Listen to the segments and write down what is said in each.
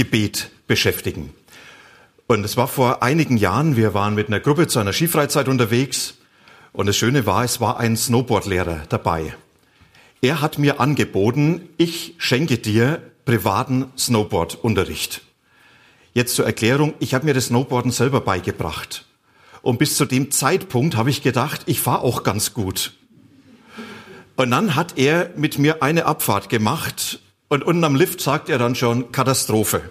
Gebet beschäftigen. Und es war vor einigen Jahren, wir waren mit einer Gruppe zu einer Skifreizeit unterwegs und das Schöne war, es war ein Snowboardlehrer dabei. Er hat mir angeboten, ich schenke dir privaten Snowboardunterricht. Jetzt zur Erklärung, ich habe mir das Snowboarden selber beigebracht. Und bis zu dem Zeitpunkt habe ich gedacht, ich fahre auch ganz gut. Und dann hat er mit mir eine Abfahrt gemacht und unten am Lift sagt er dann schon Katastrophe.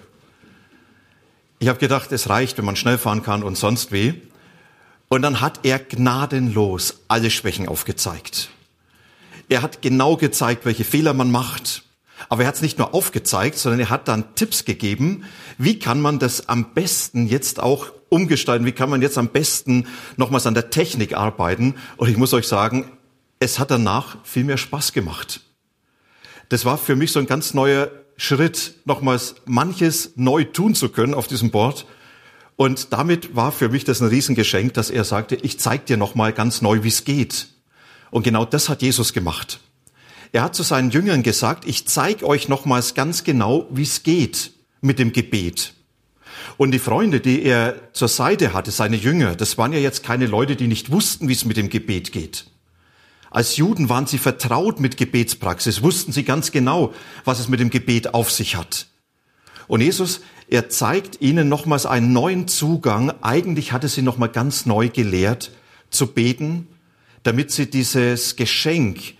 Ich habe gedacht, es reicht, wenn man schnell fahren kann und sonst wie. Und dann hat er gnadenlos alle Schwächen aufgezeigt. Er hat genau gezeigt, welche Fehler man macht. Aber er hat es nicht nur aufgezeigt, sondern er hat dann Tipps gegeben, wie kann man das am besten jetzt auch umgestalten, wie kann man jetzt am besten nochmals an der Technik arbeiten. Und ich muss euch sagen, es hat danach viel mehr Spaß gemacht das war für mich so ein ganz neuer Schritt, nochmals manches neu tun zu können auf diesem Board. Und damit war für mich das ein Riesengeschenk, dass er sagte, ich zeig dir nochmal ganz neu, wie es geht. Und genau das hat Jesus gemacht. Er hat zu seinen Jüngern gesagt, ich zeig euch nochmals ganz genau, wie es geht mit dem Gebet. Und die Freunde, die er zur Seite hatte, seine Jünger, das waren ja jetzt keine Leute, die nicht wussten, wie es mit dem Gebet geht. Als Juden waren sie vertraut mit Gebetspraxis, wussten sie ganz genau, was es mit dem Gebet auf sich hat. Und Jesus, er zeigt ihnen nochmals einen neuen Zugang. Eigentlich hatte sie nochmal ganz neu gelehrt zu beten, damit sie dieses Geschenk,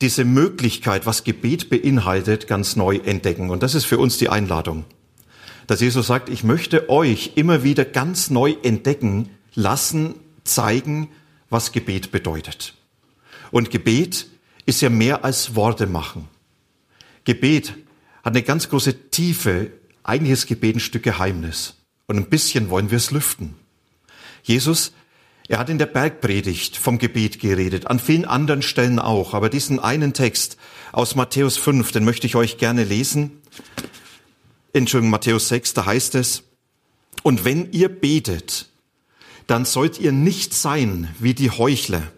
diese Möglichkeit, was Gebet beinhaltet, ganz neu entdecken. Und das ist für uns die Einladung. Dass Jesus sagt, ich möchte euch immer wieder ganz neu entdecken lassen, zeigen, was Gebet bedeutet. Und Gebet ist ja mehr als Worte machen. Gebet hat eine ganz große Tiefe. Eigentlich ist Gebet ein Stück Geheimnis. Und ein bisschen wollen wir es lüften. Jesus, er hat in der Bergpredigt vom Gebet geredet, an vielen anderen Stellen auch. Aber diesen einen Text aus Matthäus 5, den möchte ich euch gerne lesen. Entschuldigung, Matthäus 6, da heißt es, und wenn ihr betet, dann sollt ihr nicht sein wie die Heuchler,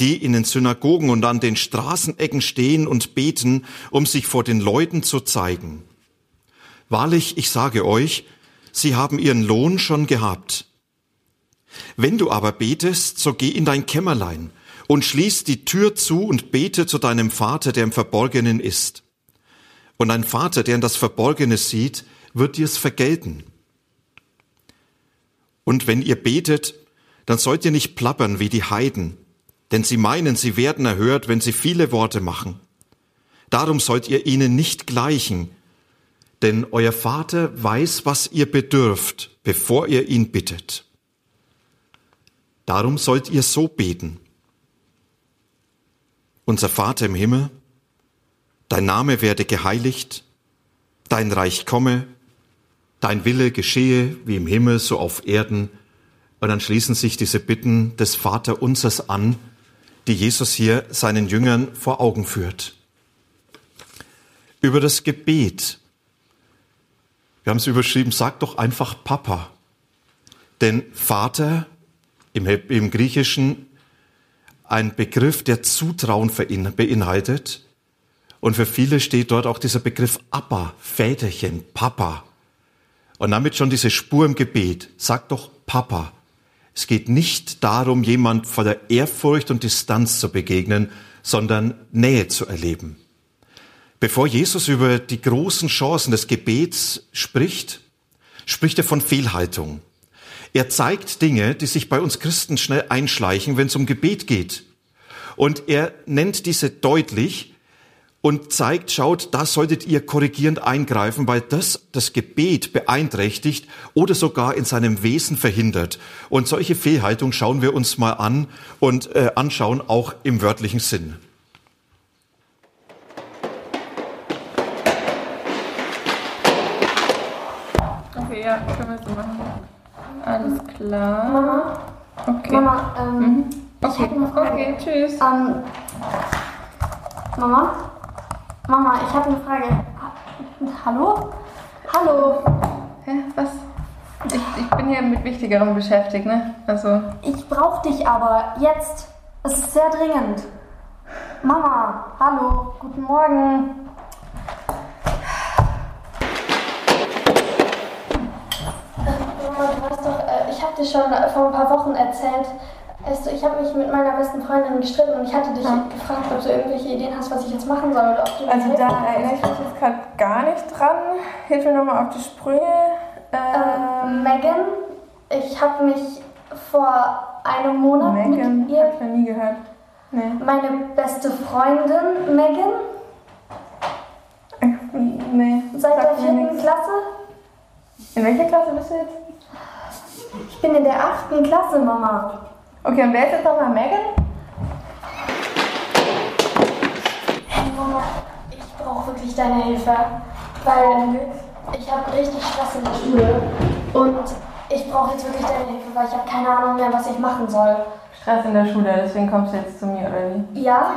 die in den Synagogen und an den Straßenecken stehen und beten, um sich vor den Leuten zu zeigen. Wahrlich, ich sage euch, sie haben ihren Lohn schon gehabt. Wenn du aber betest, so geh in dein Kämmerlein und schließ die Tür zu und bete zu deinem Vater, der im Verborgenen ist. Und dein Vater, der in das Verborgene sieht, wird dir's vergelten. Und wenn ihr betet, dann sollt ihr nicht plappern wie die Heiden, denn sie meinen, sie werden erhört, wenn sie viele Worte machen. Darum sollt ihr ihnen nicht gleichen, denn euer Vater weiß, was ihr bedürft, bevor ihr ihn bittet. Darum sollt ihr so beten. Unser Vater im Himmel, dein Name werde geheiligt, dein Reich komme, dein Wille geschehe wie im Himmel so auf Erden. Und dann schließen sich diese Bitten des Vaterunsers an, die Jesus hier seinen Jüngern vor Augen führt. Über das Gebet. Wir haben es überschrieben, sag doch einfach Papa. Denn Vater im, im Griechischen ein Begriff, der Zutrauen beinhaltet. Und für viele steht dort auch dieser Begriff Appa, Väterchen, Papa. Und damit schon diese Spur im Gebet. Sag doch Papa. Es geht nicht darum, jemand voller Ehrfurcht und Distanz zu begegnen, sondern Nähe zu erleben. Bevor Jesus über die großen Chancen des Gebets spricht, spricht er von Fehlhaltung. Er zeigt Dinge, die sich bei uns Christen schnell einschleichen, wenn es um Gebet geht. Und er nennt diese deutlich, und zeigt, schaut, da solltet ihr korrigierend eingreifen, weil das das Gebet beeinträchtigt oder sogar in seinem Wesen verhindert. Und solche Fehlhaltung schauen wir uns mal an und äh, anschauen, auch im wörtlichen Sinn. ja, können wir so machen. Alles klar. Mama, Okay. Mama, ähm, Mhm. ich Okay, okay, tschüss. Ähm, Mama? Mama, ich habe eine Frage. Ha- Hallo? Hallo? Hä, was? Ich, ich bin hier mit Wichtigerem beschäftigt, ne? Also, Ich brauche dich aber jetzt. Es ist sehr dringend. Mama, hallo, guten Morgen. Mama, du weißt doch, äh, ich habe dir schon vor ein paar Wochen erzählt, weißt du, ich habe mich mit meiner besten Freundin gestritten und ich hatte dich gefragt, ob du irgendwelche Ideen hast, was ich jetzt machen soll oder ob du also da erinnere ich mich jetzt gerade gar nicht dran. Hilf mir nochmal auf die Sprünge. Ähm, Ähm, Megan, ich habe mich vor einem Monat Megan, mit ihr, hab ich noch nie gehört. Nee. meine beste Freundin Megan, Nee. seit der vierten. Klasse. In welcher Klasse bist du jetzt? Ich bin in der achten Klasse, Mama. Okay, und wer ist jetzt nochmal Megan? Hey Mama, ich brauche wirklich deine Hilfe, weil ich habe richtig Stress in der Schule und ich brauche jetzt wirklich deine Hilfe, weil ich habe keine Ahnung mehr, was ich machen soll. Stress in der Schule, deswegen kommst du jetzt zu mir, oder wie? Ja,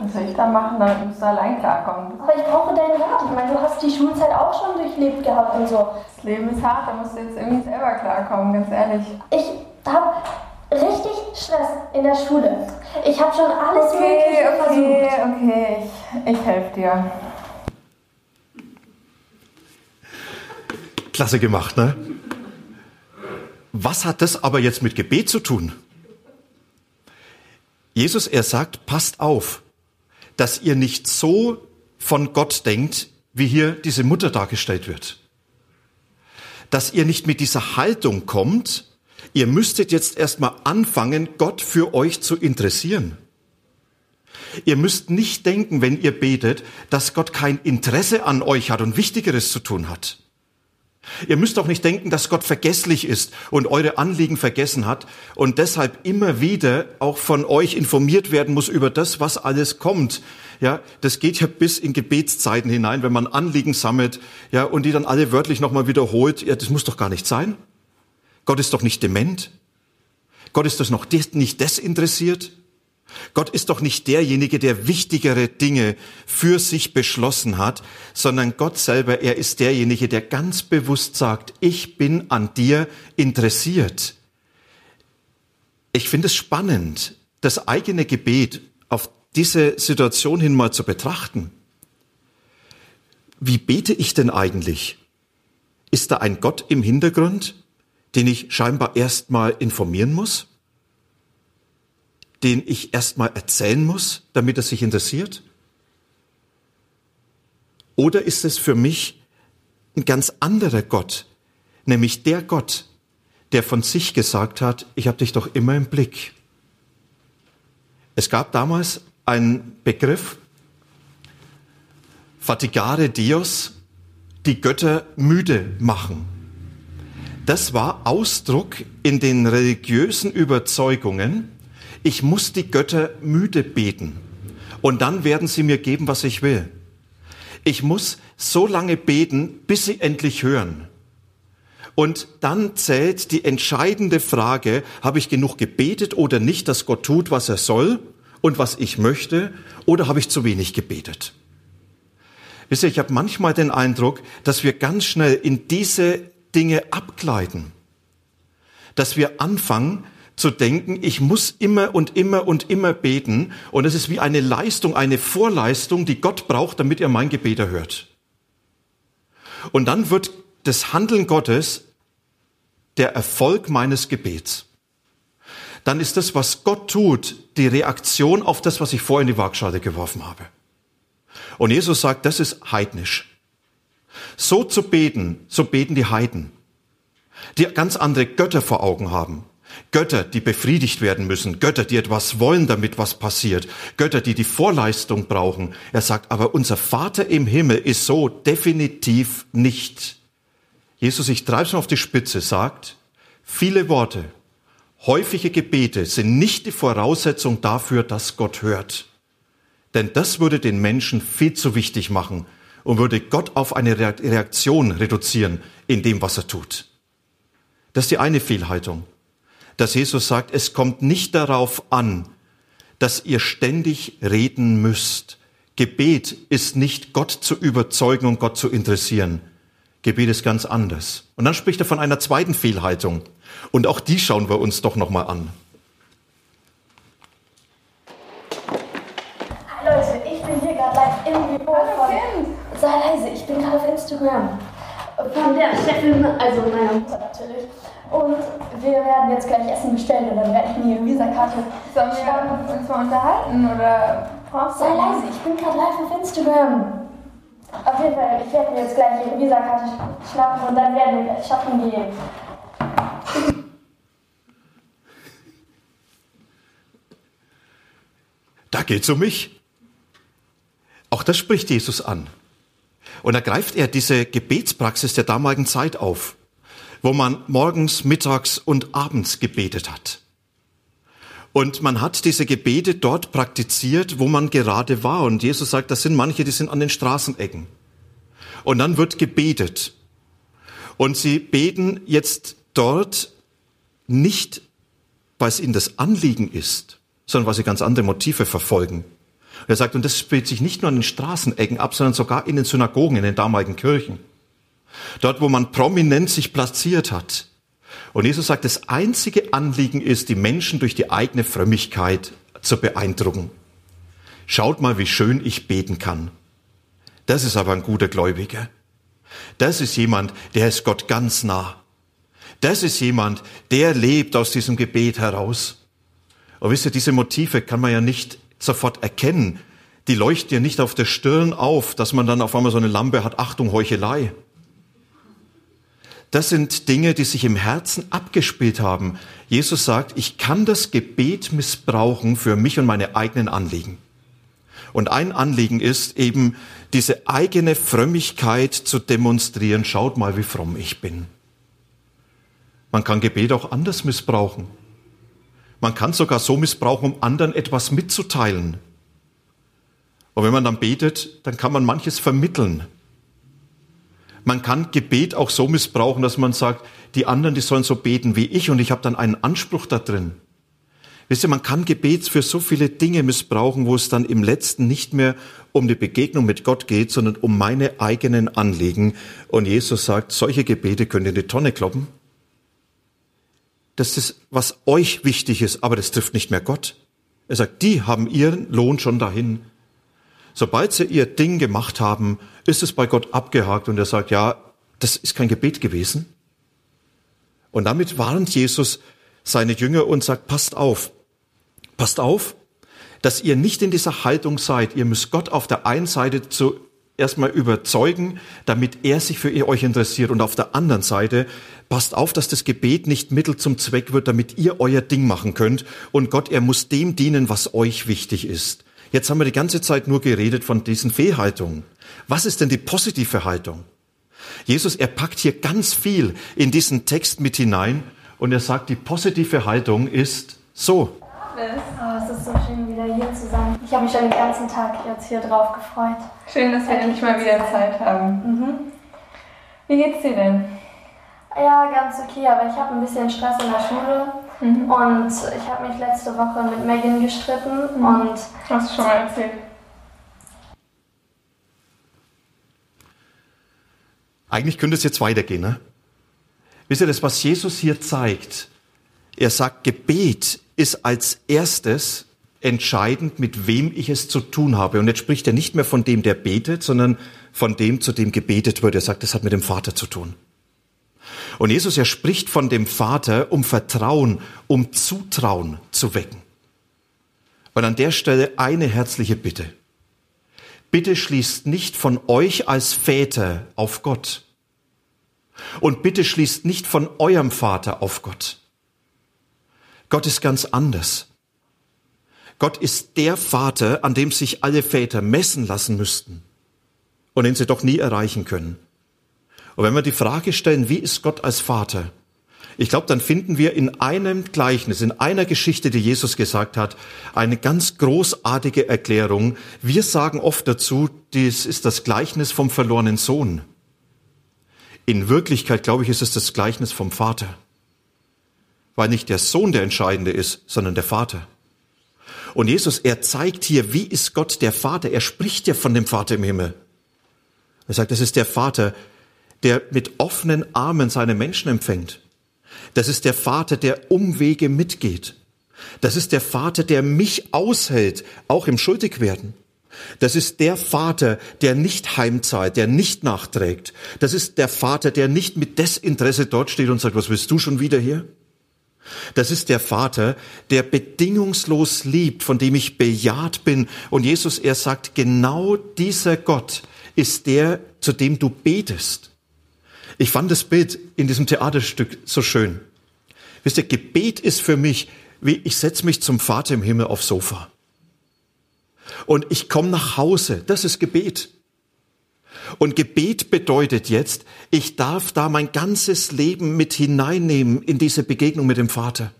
Was soll ich da machen, damit musst du allein klarkommen? aber ich brauche deinen Rat. Ich meine, du hast die Schulzeit auch schon durchlebt gehabt und so. Das Leben ist hart, da musst du jetzt irgendwie selber klarkommen, ganz ehrlich. Ich habe richtig Stress in der Schule. Ich habe schon alles Okay, Mögliche okay, versucht. okay, ich, ich helfe dir. Klasse gemacht, ne? Was hat das aber jetzt mit Gebet zu tun? Jesus, er sagt, passt auf, dass ihr nicht so von Gott denkt, wie hier diese Mutter dargestellt wird. Dass ihr nicht mit dieser Haltung kommt, ihr müsstet jetzt erstmal anfangen, Gott für euch zu interessieren. Ihr müsst nicht denken, wenn ihr betet, dass Gott kein Interesse an euch hat und Wichtigeres zu tun hat. Ihr müsst auch nicht denken, dass Gott vergesslich ist und eure Anliegen vergessen hat und deshalb immer wieder auch von euch informiert werden muss über das, was alles kommt. Ja, das geht ja bis in Gebetszeiten hinein, wenn man Anliegen sammelt, ja, und die dann alle wörtlich nochmal wiederholt. Ja, das muss doch gar nicht sein. Gott ist doch nicht dement. Gott ist doch noch nicht desinteressiert. Gott ist doch nicht derjenige, der wichtigere Dinge für sich beschlossen hat, sondern Gott selber, er ist derjenige, der ganz bewusst sagt, ich bin an dir interessiert. Ich finde es spannend, das eigene Gebet auf diese Situation hin mal zu betrachten. Wie bete ich denn eigentlich? Ist da ein Gott im Hintergrund, den ich scheinbar erst mal informieren muss? den ich erstmal erzählen muss, damit er sich interessiert? Oder ist es für mich ein ganz anderer Gott, nämlich der Gott, der von sich gesagt hat, ich habe dich doch immer im Blick. Es gab damals einen Begriff, fatigare Dios, die Götter müde machen. Das war Ausdruck in den religiösen Überzeugungen, ich muss die Götter müde beten und dann werden sie mir geben, was ich will. Ich muss so lange beten, bis sie endlich hören. Und dann zählt die entscheidende Frage, habe ich genug gebetet oder nicht, dass Gott tut, was er soll und was ich möchte, oder habe ich zu wenig gebetet? Wisst ihr, ich habe manchmal den Eindruck, dass wir ganz schnell in diese Dinge abgleiten. Dass wir anfangen, zu denken, ich muss immer und immer und immer beten und es ist wie eine Leistung, eine Vorleistung, die Gott braucht, damit er mein Gebet erhört. Und dann wird das Handeln Gottes der Erfolg meines Gebets. Dann ist das, was Gott tut, die Reaktion auf das, was ich vorher in die Waagschale geworfen habe. Und Jesus sagt, das ist heidnisch. So zu beten, so beten die Heiden, die ganz andere Götter vor Augen haben. Götter, die befriedigt werden müssen, Götter, die etwas wollen, damit was passiert, Götter, die die Vorleistung brauchen. Er sagt, aber unser Vater im Himmel ist so definitiv nicht. Jesus, ich treibe es auf die Spitze, sagt, viele Worte, häufige Gebete sind nicht die Voraussetzung dafür, dass Gott hört. Denn das würde den Menschen viel zu wichtig machen und würde Gott auf eine Reaktion reduzieren in dem, was er tut. Das ist die eine Fehlhaltung, dass Jesus sagt, es kommt nicht darauf an, dass ihr ständig reden müsst. Gebet ist nicht Gott zu überzeugen und Gott zu interessieren. Gebet ist ganz anders. Und dann spricht er von einer zweiten Fehlhaltung. Und auch die schauen wir uns doch nochmal an. Sei leise, ich bin gerade auf Instagram. Von der Chefin, also meiner Mutter natürlich. Und wir werden jetzt gleich Essen bestellen und dann werde ich mir ihre Visakarte Sollen wir uns mal unterhalten oder brauchst du Sei leise, ich bin gerade live auf Instagram. Auf jeden Fall, ich werde mir jetzt gleich ihre Visakarte sch- schnappen und dann werden wir gleich shoppen gehen. Da geht's um mich. Auch das spricht Jesus an. Und da greift er diese Gebetspraxis der damaligen Zeit auf, wo man morgens, mittags und abends gebetet hat. Und man hat diese Gebete dort praktiziert, wo man gerade war. Und Jesus sagt, das sind manche, die sind an den Straßenecken. Und dann wird gebetet. Und sie beten jetzt dort nicht, weil es ihnen das Anliegen ist, sondern weil sie ganz andere Motive verfolgen. Und er sagt, und das spielt sich nicht nur an den Straßenecken ab, sondern sogar in den Synagogen, in den damaligen Kirchen. Dort, wo man prominent sich platziert hat. Und Jesus sagt, das einzige Anliegen ist, die Menschen durch die eigene Frömmigkeit zu beeindrucken. Schaut mal, wie schön ich beten kann. Das ist aber ein guter Gläubiger. Das ist jemand, der ist Gott ganz nah. Das ist jemand, der lebt aus diesem Gebet heraus. Und wisst ihr, diese Motive kann man ja nicht sofort erkennen. Die leuchten ja nicht auf der Stirn auf, dass man dann auf einmal so eine Lampe hat, Achtung, Heuchelei. Das sind Dinge, die sich im Herzen abgespielt haben. Jesus sagt, ich kann das Gebet missbrauchen für mich und meine eigenen Anliegen. Und ein Anliegen ist eben, diese eigene Frömmigkeit zu demonstrieren. Schaut mal, wie fromm ich bin. Man kann Gebet auch anders missbrauchen. Man kann sogar so missbrauchen, um anderen etwas mitzuteilen. Und wenn man dann betet, dann kann man manches vermitteln. Man kann Gebet auch so missbrauchen, dass man sagt, die anderen, die sollen so beten wie ich und ich habe dann einen Anspruch da drin. Wisst ihr, man kann Gebet für so viele Dinge missbrauchen, wo es dann im letzten nicht mehr um die Begegnung mit Gott geht, sondern um meine eigenen Anliegen. Und Jesus sagt, solche Gebete könnt ihr in die Tonne kloppen. Das ist, was euch wichtig ist, aber das trifft nicht mehr Gott. Er sagt, die haben ihren Lohn schon dahin. Sobald sie ihr Ding gemacht haben, ist es bei Gott abgehakt und er sagt, ja, das ist kein Gebet gewesen. Und damit warnt Jesus seine Jünger und sagt, passt auf, passt auf, dass ihr nicht in dieser Haltung seid. Ihr müsst Gott auf der einen Seite zu erstmal überzeugen, damit er sich für ihr euch interessiert. Und auf der anderen Seite passt auf, dass das Gebet nicht Mittel zum Zweck wird, damit ihr euer Ding machen könnt. Und Gott, er muss dem dienen, was euch wichtig ist. Jetzt haben wir die ganze Zeit nur geredet von diesen Fehlhaltungen. Was ist denn die positive Haltung? Jesus, er packt hier ganz viel in diesen Text mit hinein und er sagt, die positive Haltung ist so. Oh, es ist so schön, wieder hier zu sein. Ich habe mich schon den ganzen Tag jetzt hier drauf gefreut. Schön, dass wir endlich mal wieder Zeit haben. Mhm. Wie geht's dir denn? Ja, ganz okay, aber ich habe ein bisschen Stress in der Schule und ich habe mich letzte Woche mit Megan gestritten und Hast du schon mal erzählt? Eigentlich könnte es jetzt weitergehen, ne? Wisst ihr, das, was Jesus hier zeigt, er sagt, Gebet ist als erstes entscheidend, mit wem ich es zu tun habe. Und jetzt spricht er nicht mehr von dem, der betet, sondern von dem, zu dem gebetet wird. Er sagt, das hat mit dem Vater zu tun. Und Jesus, er spricht von dem Vater, um Vertrauen, um Zutrauen zu wecken. Und an der Stelle eine herzliche Bitte. Bitte schließt nicht von euch als Väter auf Gott. Und bitte schließt nicht von eurem Vater auf Gott. Gott ist ganz anders. Gott ist der Vater, an dem sich alle Väter messen lassen müssten und den sie doch nie erreichen können. Und wenn wir die Frage stellen, wie ist Gott als Vater, ich glaube, dann finden wir in einem Gleichnis, in einer Geschichte, die Jesus gesagt hat, eine ganz großartige Erklärung. Wir sagen oft dazu, dies ist das Gleichnis vom verlorenen Sohn. In Wirklichkeit, glaube ich, ist es das Gleichnis vom Vater. Weil nicht der Sohn der Entscheidende ist, sondern der Vater. Und Jesus, er zeigt hier, wie ist Gott der Vater? Er spricht ja von dem Vater im Himmel. Er sagt, das ist der Vater, der mit offenen Armen seine Menschen empfängt. Das ist der Vater, der Umwege mitgeht. Das ist der Vater, der mich aushält, auch im Schuldigwerden. Das ist der Vater, der nicht heimzahlt, der nicht nachträgt. Das ist der Vater, der nicht mit Desinteresse dort steht und sagt, was willst du schon wieder hier? Das ist der Vater, der bedingungslos liebt, von dem ich bejaht bin. Und Jesus, er sagt, genau dieser Gott ist der, zu dem du betest. Ich fand das Bild in diesem Theaterstück so schön. Wisst ihr, Gebet ist für mich, wie ich setze mich zum Vater im Himmel aufs Sofa. Und ich komme nach Hause. Das ist Gebet. Und Gebet bedeutet jetzt, ich darf da mein ganzes Leben mit hineinnehmen in diese Begegnung mit dem Vater.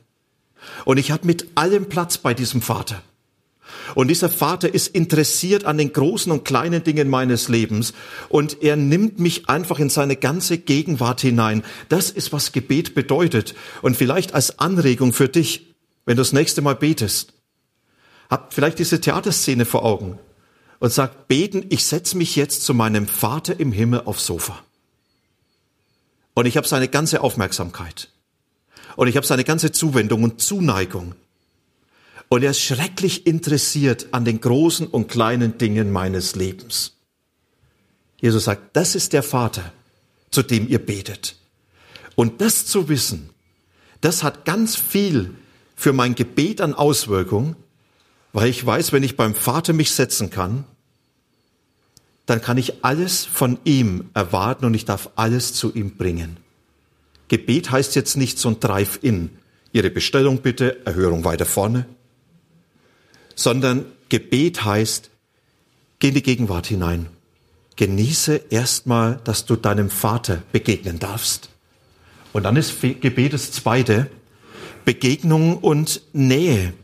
Und ich habe mit allem Platz bei diesem Vater. Und dieser Vater ist interessiert an den großen und kleinen Dingen meines Lebens und er nimmt mich einfach in seine ganze Gegenwart hinein. Das ist, was Gebet bedeutet. Und vielleicht als Anregung für dich, wenn du das nächste Mal betest, hab vielleicht diese Theaterszene vor Augen und sag, beten, ich setze mich jetzt zu meinem Vater im Himmel aufs Sofa. Und ich habe seine ganze Aufmerksamkeit. Und ich habe seine ganze Zuwendung und Zuneigung. Und er ist schrecklich interessiert an den großen und kleinen Dingen meines Lebens. Jesus sagt, das ist der Vater, zu dem ihr betet. Und das zu wissen, das hat ganz viel für mein Gebet an Auswirkung, weil ich weiß, wenn ich beim Vater mich setzen kann, dann kann ich alles von ihm erwarten und ich darf alles zu ihm bringen. Gebet heißt jetzt nicht so ein Drive-In. Ihre Bestellung bitte, Erhörung weiter vorne sondern Gebet heißt, geh in die Gegenwart hinein. Genieße erstmal, dass du deinem Vater begegnen darfst. Und dann ist Gebet das zweite, Begegnung und Nähe.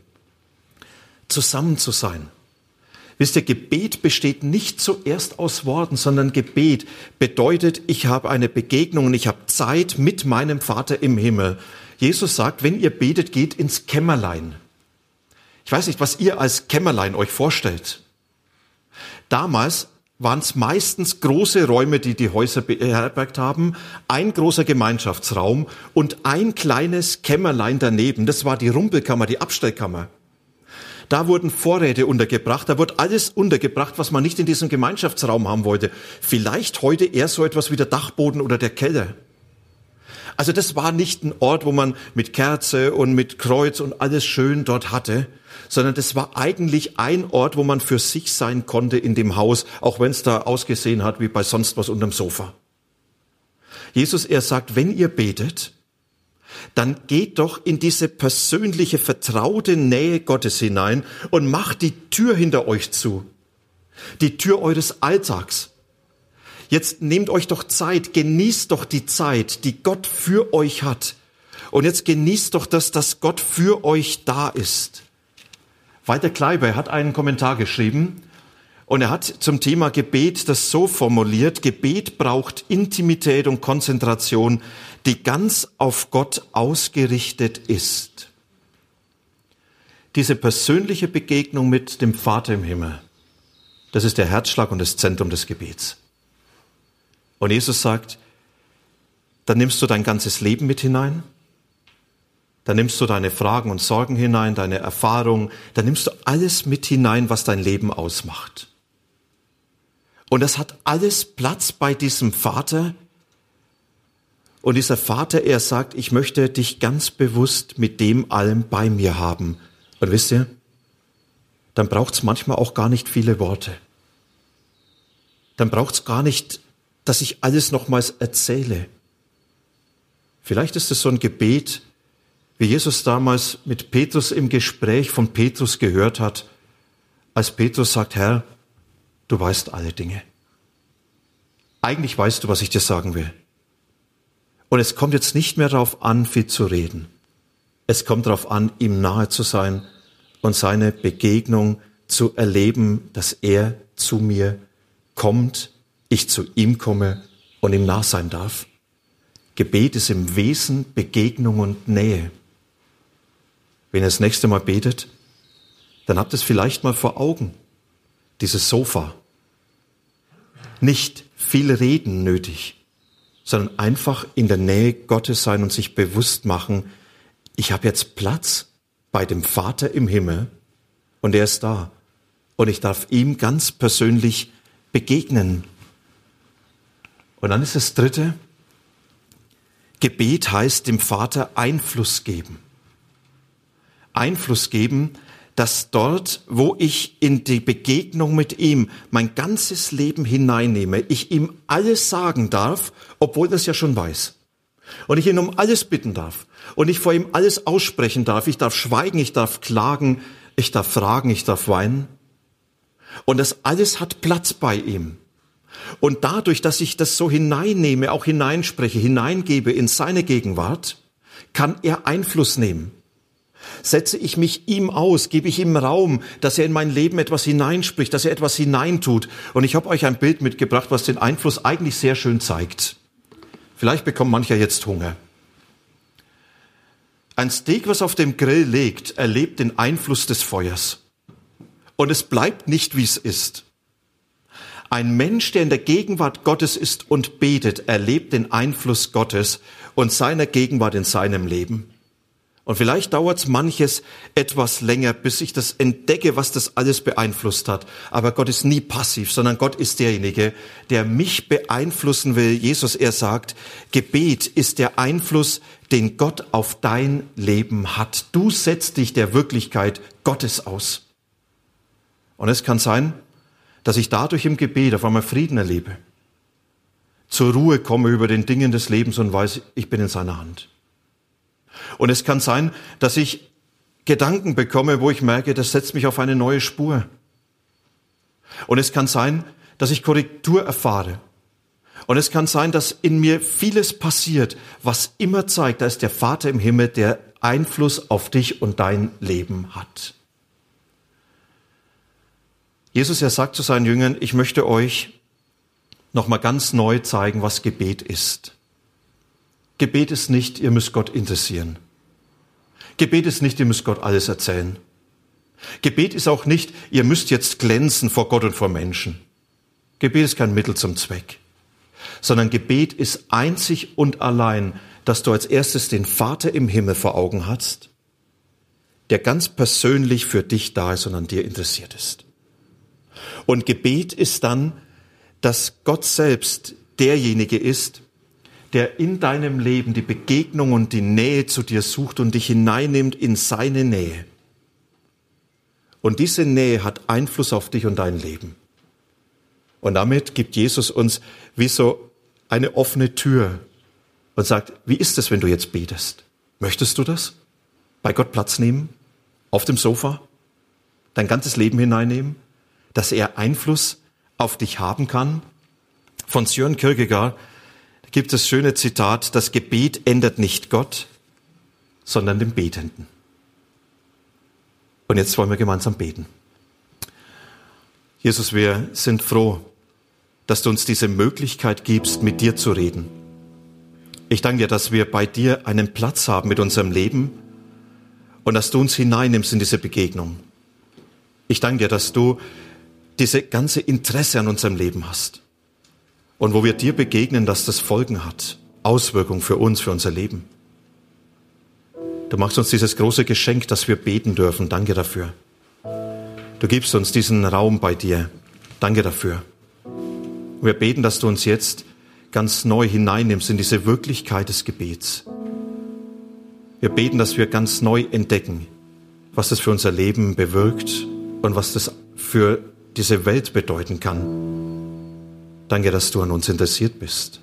Zusammen zu sein. Wisst ihr, Gebet besteht nicht zuerst aus Worten, sondern Gebet bedeutet, ich habe eine Begegnung und ich habe Zeit mit meinem Vater im Himmel. Jesus sagt, wenn ihr betet, geht ins Kämmerlein. Ich weiß nicht, was ihr als Kämmerlein euch vorstellt. Damals waren es meistens große Räume, die die Häuser beherbergt haben, ein großer Gemeinschaftsraum und ein kleines Kämmerlein daneben. Das war die Rumpelkammer, die Abstellkammer. Da wurden Vorräte untergebracht, da wurde alles untergebracht, was man nicht in diesem Gemeinschaftsraum haben wollte. Vielleicht heute eher so etwas wie der Dachboden oder der Keller. Also das war nicht ein Ort, wo man mit Kerze und mit Kreuz und alles schön dort hatte, sondern das war eigentlich ein Ort, wo man für sich sein konnte in dem Haus, auch wenn es da ausgesehen hat wie bei sonst was unterm Sofa. Jesus, er sagt, wenn ihr betet, dann geht doch in diese persönliche, vertraute Nähe Gottes hinein und macht die Tür hinter euch zu. Die Tür eures Alltags. Jetzt nehmt euch doch Zeit, genießt doch die Zeit, die Gott für euch hat. Und jetzt genießt doch das, dass Gott für euch da ist. Walter Kleiber hat einen Kommentar geschrieben und er hat zum Thema Gebet das so formuliert, Gebet braucht Intimität und Konzentration, die ganz auf Gott ausgerichtet ist. Diese persönliche Begegnung mit dem Vater im Himmel, das ist der Herzschlag und das Zentrum des Gebets. Und Jesus sagt, dann nimmst du dein ganzes Leben mit hinein, dann nimmst du deine Fragen und Sorgen hinein, deine Erfahrungen, dann nimmst du alles mit hinein, was dein Leben ausmacht. Und das hat alles Platz bei diesem Vater. Und dieser Vater, er sagt, ich möchte dich ganz bewusst mit dem allem bei mir haben. Und wisst ihr, dann braucht es manchmal auch gar nicht viele Worte. Dann braucht es gar nicht dass ich alles nochmals erzähle. Vielleicht ist es so ein Gebet, wie Jesus damals mit Petrus im Gespräch von Petrus gehört hat, als Petrus sagt, Herr, du weißt alle Dinge. Eigentlich weißt du, was ich dir sagen will. Und es kommt jetzt nicht mehr darauf an, viel zu reden. Es kommt darauf an, ihm nahe zu sein und seine Begegnung zu erleben, dass er zu mir kommt, ich zu ihm komme und ihm nah sein darf. Gebet ist im Wesen Begegnung und Nähe. Wenn ihr das nächste Mal betet, dann habt es vielleicht mal vor Augen, dieses Sofa. Nicht viel Reden nötig, sondern einfach in der Nähe Gottes sein und sich bewusst machen, ich habe jetzt Platz bei dem Vater im Himmel und er ist da und ich darf ihm ganz persönlich begegnen. Und dann ist das Dritte, Gebet heißt dem Vater Einfluss geben. Einfluss geben, dass dort, wo ich in die Begegnung mit ihm mein ganzes Leben hineinnehme, ich ihm alles sagen darf, obwohl das ja schon weiß. Und ich ihn um alles bitten darf. Und ich vor ihm alles aussprechen darf. Ich darf schweigen, ich darf klagen, ich darf fragen, ich darf weinen. Und das alles hat Platz bei ihm. Und dadurch, dass ich das so hineinnehme, auch hineinspreche, hineingebe in seine Gegenwart, kann er Einfluss nehmen. Setze ich mich ihm aus, gebe ich ihm Raum, dass er in mein Leben etwas hineinspricht, dass er etwas hineintut. Und ich habe euch ein Bild mitgebracht, was den Einfluss eigentlich sehr schön zeigt. Vielleicht bekommt mancher jetzt Hunger. Ein Steak, was auf dem Grill liegt, erlebt den Einfluss des Feuers und es bleibt nicht, wie es ist. Ein Mensch, der in der Gegenwart Gottes ist und betet, erlebt den Einfluss Gottes und seiner Gegenwart in seinem Leben. Und vielleicht dauert es manches etwas länger, bis ich das entdecke, was das alles beeinflusst hat. Aber Gott ist nie passiv, sondern Gott ist derjenige, der mich beeinflussen will. Jesus, er sagt, Gebet ist der Einfluss, den Gott auf dein Leben hat. Du setzt dich der Wirklichkeit Gottes aus. Und es kann sein, dass ich dadurch im Gebet auf einmal Frieden erlebe, zur Ruhe komme über den Dingen des Lebens und weiß, ich bin in seiner Hand. Und es kann sein, dass ich Gedanken bekomme, wo ich merke, das setzt mich auf eine neue Spur. Und es kann sein, dass ich Korrektur erfahre. Und es kann sein, dass in mir vieles passiert, was immer zeigt, da ist der Vater im Himmel, der Einfluss auf dich und dein Leben hat. Jesus, er sagt zu seinen Jüngern, ich möchte euch nochmal ganz neu zeigen, was Gebet ist. Gebet ist nicht, ihr müsst Gott interessieren. Gebet ist nicht, ihr müsst Gott alles erzählen. Gebet ist auch nicht, ihr müsst jetzt glänzen vor Gott und vor Menschen. Gebet ist kein Mittel zum Zweck, sondern Gebet ist einzig und allein, dass du als erstes den Vater im Himmel vor Augen hast, der ganz persönlich für dich da ist und an dir interessiert ist. Und Gebet ist dann, dass Gott selbst derjenige ist, der in deinem Leben die Begegnung und die Nähe zu dir sucht und dich hineinnimmt in seine Nähe. Und diese Nähe hat Einfluss auf dich und dein Leben. Und damit gibt Jesus uns wie so eine offene Tür und sagt, wie ist es, wenn du jetzt betest? Möchtest du das? Bei Gott Platz nehmen? Auf dem Sofa? Dein ganzes Leben hineinnehmen? dass er Einfluss auf dich haben kann? Von Sören Kierkegaard gibt es schöne Zitat, das Gebet ändert nicht Gott, sondern den Betenden. Und jetzt wollen wir gemeinsam beten. Jesus, wir sind froh, dass du uns diese Möglichkeit gibst, mit dir zu reden. Ich danke dir, dass wir bei dir einen Platz haben mit unserem Leben und dass du uns hineinnimmst in diese Begegnung. Ich danke dir, dass du diese ganze Interesse an unserem Leben hast. Und wo wir dir begegnen, dass das Folgen hat, Auswirkungen für uns, für unser Leben. Du machst uns dieses große Geschenk, dass wir beten dürfen. Danke dafür. Du gibst uns diesen Raum bei dir. Danke dafür. Wir beten, dass du uns jetzt ganz neu hineinnimmst in diese Wirklichkeit des Gebets. Wir beten, dass wir ganz neu entdecken, was das für unser Leben bewirkt und was das für diese Welt bedeuten kann. Danke, dass du an uns interessiert bist.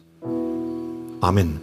Amen.